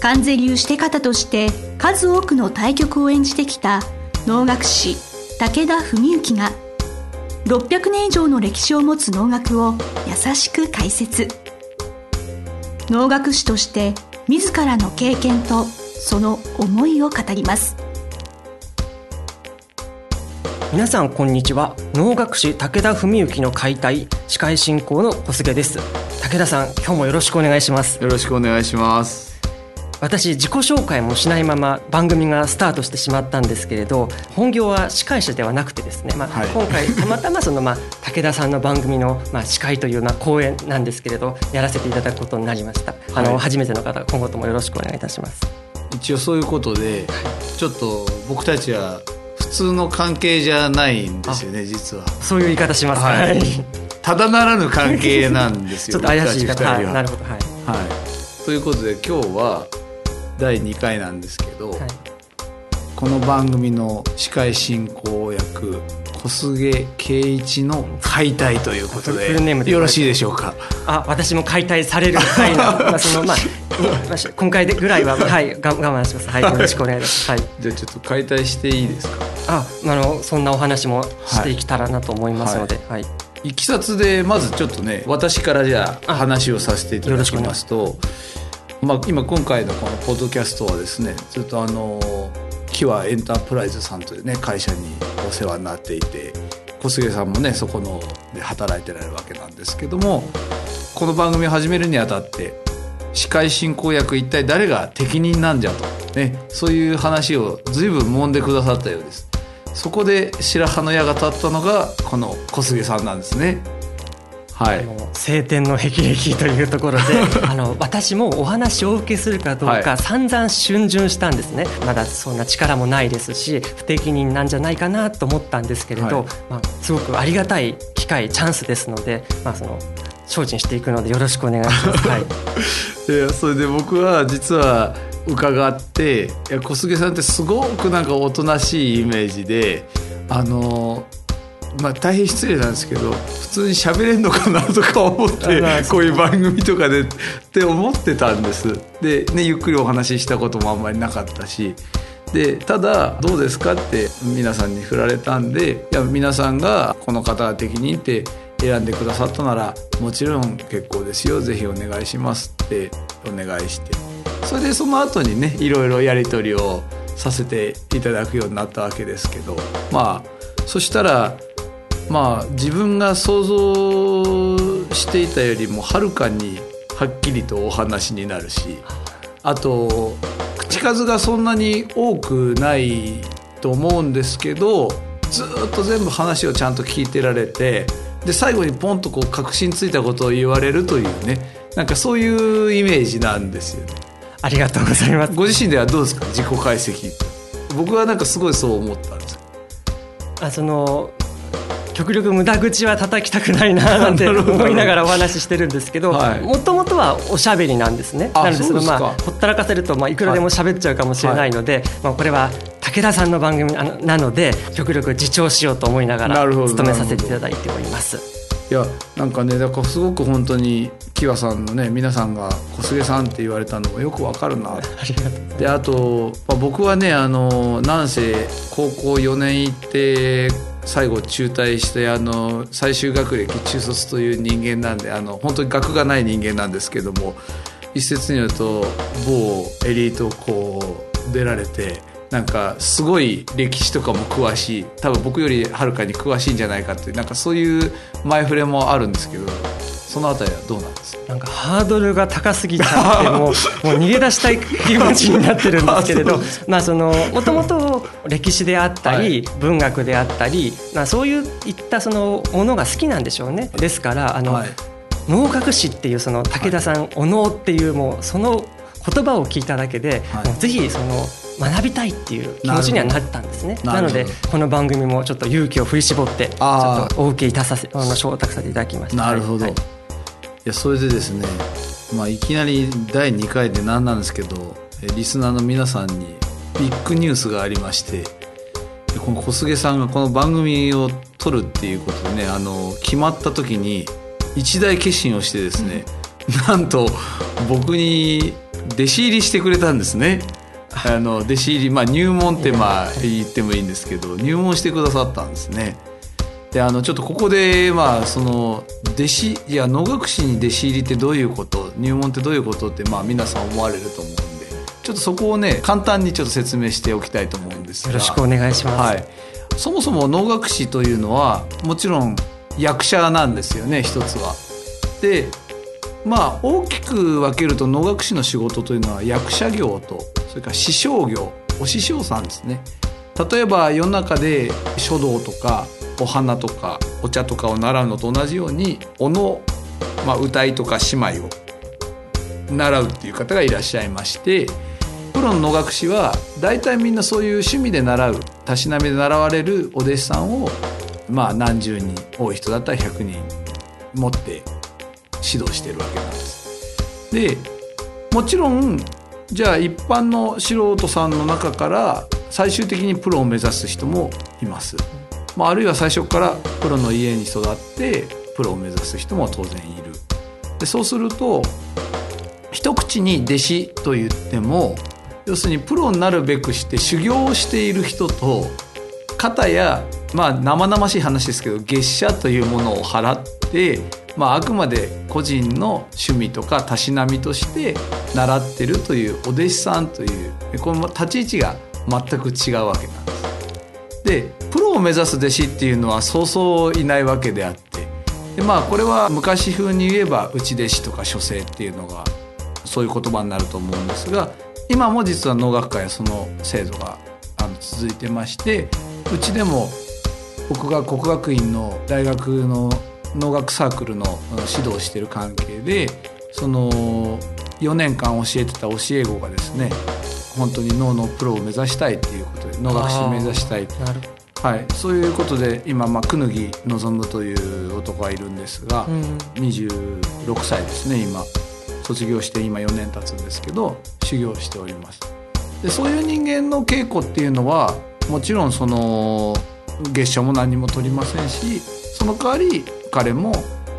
関税流して方として数多くの対局を演じてきた能楽師武田文幸が600年以上の歴史を持つ能楽を優しく解説。能楽師として自らの経験とその思いを語ります。皆さんこんにちは。能楽師武田文幸の解体司会進行の小菅です。武田さん今日もよろしくお願いします。よろしくお願いします私自己紹介もしないまま番組がスタートしてしまったんですけれど本業は司会者ではなくてですね、まあ、はい、今回たまたまその、まあ、武田さんの番組の、まあ、司会という、まあ、講演なんですけれどやらせていただくことになりました、あの初めての方今後ともよろしくお願いいたします。一応そういうことでちょっと僕たちは普通の関係じゃないんですよね実は。そういう言い方しますか、はい、ただならぬ関係なんですよ ちょっと怪しい方は。なるほど。はい、はい、ということで今日は第2回なんですけど、はい、この番組の司会進行役小菅圭一の解体ということでよろしいでしょうか？あ私も解体される回の まあそのまあ今回でぐらいははい我慢します。はいよろしくお願いします。はい。じゃあちょっと解体していいですか？ああのそんなお話もしていけたらなと思いますので、はい、はい。いきさつでまずちょっとね私からじゃあ話をさせていただきますとまあ、今今回のこのポッドキャストはですねずっとあのキワエンタープライズさんというね会社にお世話になっていて小菅さんもねそこので働いてられるわけなんですけどもこの番組を始めるにあたって司会進行役一体誰が適任なんじゃと、ね、そういう話を随分揉んでくださったようです。そこで白羽の矢が立ったのがこの小菅さんなんですね。はい、晴天の霹靂というところで あの私もお話をお受けするかどうか散々逡巡したんですね、まだそんな力もないですし不適任なんじゃないかなと思ったんですけれど、はい、まあ、すごくありがたい機会チャンスですので、まあ、その精進していくのでよろしくお願いします。はい、いやそれで僕は実は伺っていや小菅さんってすごくなんかおとなしいイメージであのまあ、大変失礼なんですけど普通に喋れんのかなとか思ってこういう番組とかでって思ってたんです。で、ね、ゆっくりお話ししたこともあんまりなかったし。でただどうですかって皆さんに振られたんでいや皆さんがこの方が適任って選んでくださったならもちろん結構ですよ。ぜひお願いしますってお願いして。それでその後にねいろいろやり取りをさせていただくようになったわけですけど。まあそしたらまあ自分が想像していたよりもはるかにはっきりとお話になるしあと口数がそんなに多くないと思うんですけどずっと全部話をちゃんと聞いてられてで最後にポンとこう確信ついたことを言われるというねなんかそういうイメージなんですよね。ありがとうございます。ご自身ではどうですか？自己解析。僕はなんかすごいそう思ったんです。あその極力無駄口は叩きたくないな なんて思いながらお話ししてるんですけどもともとはおしゃべりなんですね。なのでそのまあほったらかせるとまあいくらでも喋っちゃうかもしれないので、まあ、これは武田さんの番組なので極力自重しようと思いながら務めさせていただいております。いやなんかねだからすごく本当にキワさんのね皆さんが小菅さんって言われたのもよくわかるな。であと、まあ、僕はねあのなんせ高校4年行って最後中退してあの最終学歴中卒という人間なんであの本当に学がない人間なんですけども一説によると某エリート校出られてなんかすごい歴史とかも詳しい多分僕よりはるかに詳しいんじゃないかっていうなんかそういう前触れもあるんですけど。そのあたりはどうなんですなんかハードルが高すぎちゃってもう もう逃げ出したい気持ちになってるんですけれどまあそのもともと歴史であったり、文学であったり、まあ、そういったそのものが好きなんでしょうね。ですからあの、はい、能楽師っていうその武田さん、お能っていうもうその言葉を聞いただけで、はい、もうぜひその学びたいっていう気持ちにはなったんですね。なのでこの番組もちょっと勇気を振り絞ってちょっとお受けいたさせあの承諾させていただきました。なるほど、はい、いやそれでですねまあいきなり第2回で何なんですけどリスナーの皆さんにビッグニュースがありましてこの小菅さんがこの番組を撮るっていうことでねあの決まった時に一大決心をしてですね、うん、なんと僕に弟子入りしてくれたんですね。あの弟子入り、まあ、入門ってまあ言ってもいいんですけど入門してくださったんですね。であのちょっとここでまあその弟子いや能楽師に弟子入りってどういうこと入門ってどういうことってまあ皆さん思われると思うんでちょっとそこをね簡単にちょっと説明しておきたいと思うんですがよろしくお願いします。はい、そもそも能楽師というのはもちろん役者なんですよね一つは。でまあ大きく分けると能楽師の仕事というのは役者業とそれから師匠業お師匠さんですね例えば世の中で書道とかお花とかお茶とかを習うのと同じようにおの、まあ、歌いとか姉妹を習うっていう方がいらっしゃいましてプロの能楽師は大体みんなそういう趣味で習うたしなみで習われるお弟子さんをまあ何十人多い人だったら100人持って指導してるわけなんです。でもちろんじゃあ一般の素人さんの中から最終的にプロを目指す人もいます。まあ、あるいは最初からプロの家に育ってプロを目指す人も当然いる。でそうすると一口に弟子と言っても要するにプロになるべくして修行をしている人と肩やまあ生々しい話ですけど月謝というものを払ってまあ、あくまで個人の趣味とかたしなみとして習ってるというお弟子さんというこの立ち位置が全く違うわけなんです。でを目指す弟子っていうのはそうそういないわけであって。でまあこれは昔風に言えば内弟子とか書生っていうのがそういう言葉になると思うんですが今も実は能楽会はその制度が続いてましてうちでも僕が国学院の大学の能楽サークルの指導してる関係でその4年間教えてた教え子がですね本当に能のプロを目指したいっていうことで能楽師目指したいはい、そういうことで今、まあ、くぬぎ望という男がいるんですが、うん、26歳ですね今。卒業して今4年経つんですけど修行しております。でそういう人間の稽古っていうのはもちろんその月謝も何も取りませんしその代わり彼も、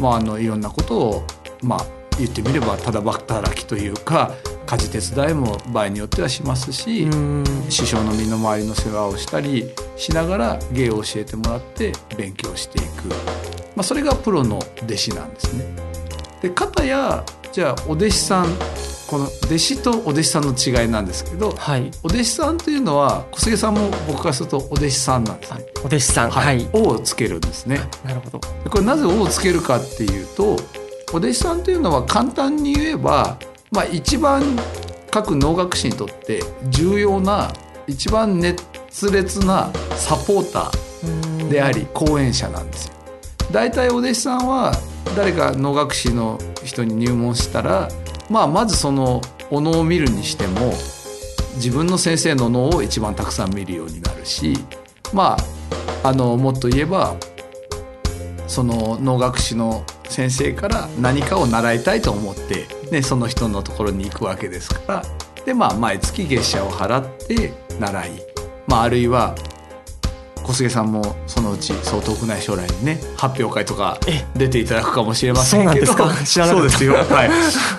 まあ、あのいろんなことを、まあ、言ってみればただ働きというか家事手伝いも場合によってはしますし師匠の身の回りの世話をしたりしながら芸を教えてもらって勉強していく、まあ、それがプロの弟子なんですね。で片やじゃあお弟子さんこの弟子とお弟子さんの違いなんですけど、はい、お弟子さんというのは小菅さんも僕からするとお弟子さんなんですね。お弟子さん、はい、「お」をつけるんですね。なるほど。これなぜ「お」をつけるかっていうとお弟子さんというのは簡単に言えば、まあ、一番各能楽師にとって重要な一番熱烈なサポーターであり講演者なんですよ。大体お弟子さんは誰か能楽師の人に入門したらまあ、まずそのお能を見るにしても自分の先生の能を一番たくさん見るようになるしまああのもっと言えばその能楽師の先生から何かを習いたいと思って、ね、その人のところに行くわけですから。で、まあ、毎月月謝を払って習い、まあ、あるいは小菅さんもそのうちそう遠くない将来にね発表会とか出ていただくかもしれませんけど。そうですよ、はい、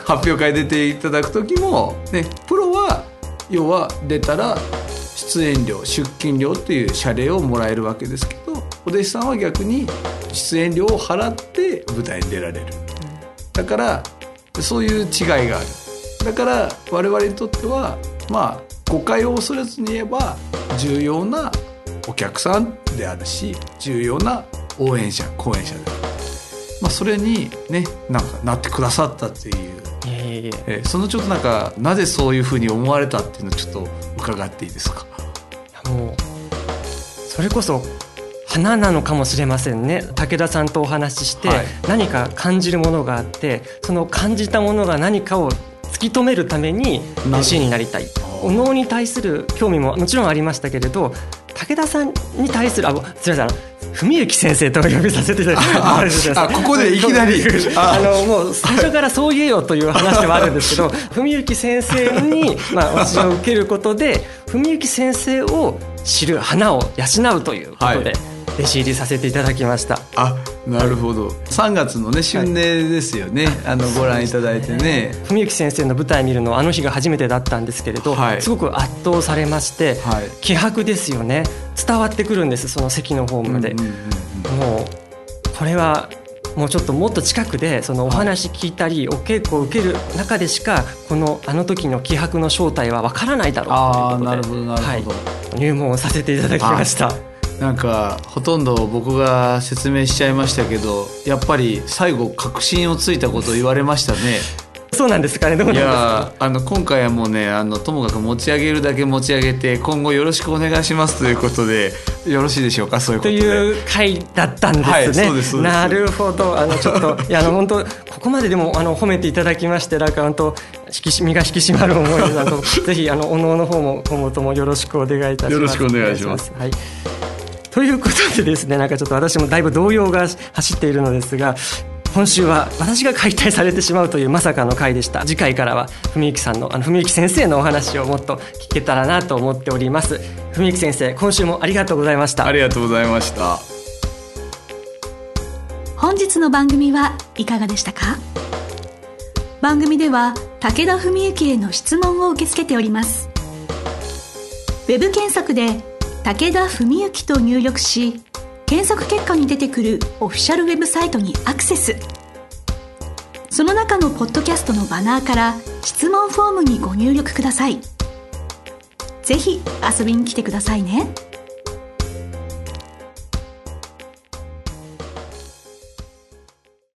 発表会出ていただく時も、ね、プロは要は出たら出演料出勤料っていう謝礼をもらえるわけですけどお弟子さんは逆に出演料を払って舞台に出られる。だからそういう違いがある。だから我々にとってはまあ誤解を恐れずに言えば重要なお客さんであるし重要な応援者講演者である、まあ、それにねなんかなってくださったっていう。ええそのちょっとなんかなぜそういうふうに思われたっていうのをちょっと伺っていいですか？もうそれこそ花なのかもしれませんね。武田さんとお話しして、何か感じるものがあってその感じたものが何かを突き止めるために弟子になりたい。お能に対する興味ももちろんありましたけれど武田さんに対するあすみません。文幸先生とお呼びさせていただきますあここでいきなり。あのもう最初からそう言えよという話ではあるんですけど 文幸先生に、まあ、私を受けることで文幸先生を知る花を養うということで、はい弟子入りさせていただきました。あなるほど。3月のね春礼ですよね、はい、あのご覧いただいてね。文幸先生の舞台見るのはあの日が初めてだったんですけれど、はい、すごく圧倒されまして、はい、気迫ですよね。伝わってくるんですその席のホームで、うんうんうん、もうこれはもうちょっともっと近くでそのお話聞いたり、お稽古を受ける中でしかこのあの時の気迫の正体はわからないだろうということでなるほどなるほど、はい、入門をさせていただきました。なんかほとんど僕が説明しちゃいましたけどやっぱり最後確信をついたことを言われましたね。そうなんですかね。いやあの今回はもうねあのともかく持ち上げるだけ持ち上げて今後よろしくお願いしますということでよろしいでしょうか？そういうことで。という回だったんですね。はい、そうですなるほどあのちょっと いやあの本当ここまででもあの褒めていただきましてなんか本当引き身が引き締まる思いであのぜひあのおのおの方も今後ともよろしくお願いいたします。よろしくお願いします。はい。ということでですねなんかちょっと私もだいぶ動揺が走っているのですが今週は私が解体されてしまうというまさかの回でした。次回からは文幸さんのあの文幸先生のお話をもっと聞けたらなと思っております。文幸先生今週もありがとうございました。ありがとうございました。本日の番組はいかがでしたか？番組では武田文幸への質問を受け付けております。ウェブ検索で武田文幸と入力し検索結果に出てくるオフィシャルウェブサイトにアクセスその中のポッドキャストのバナーから質問フォームにご入力くださいぜひ遊びに来てくださいね。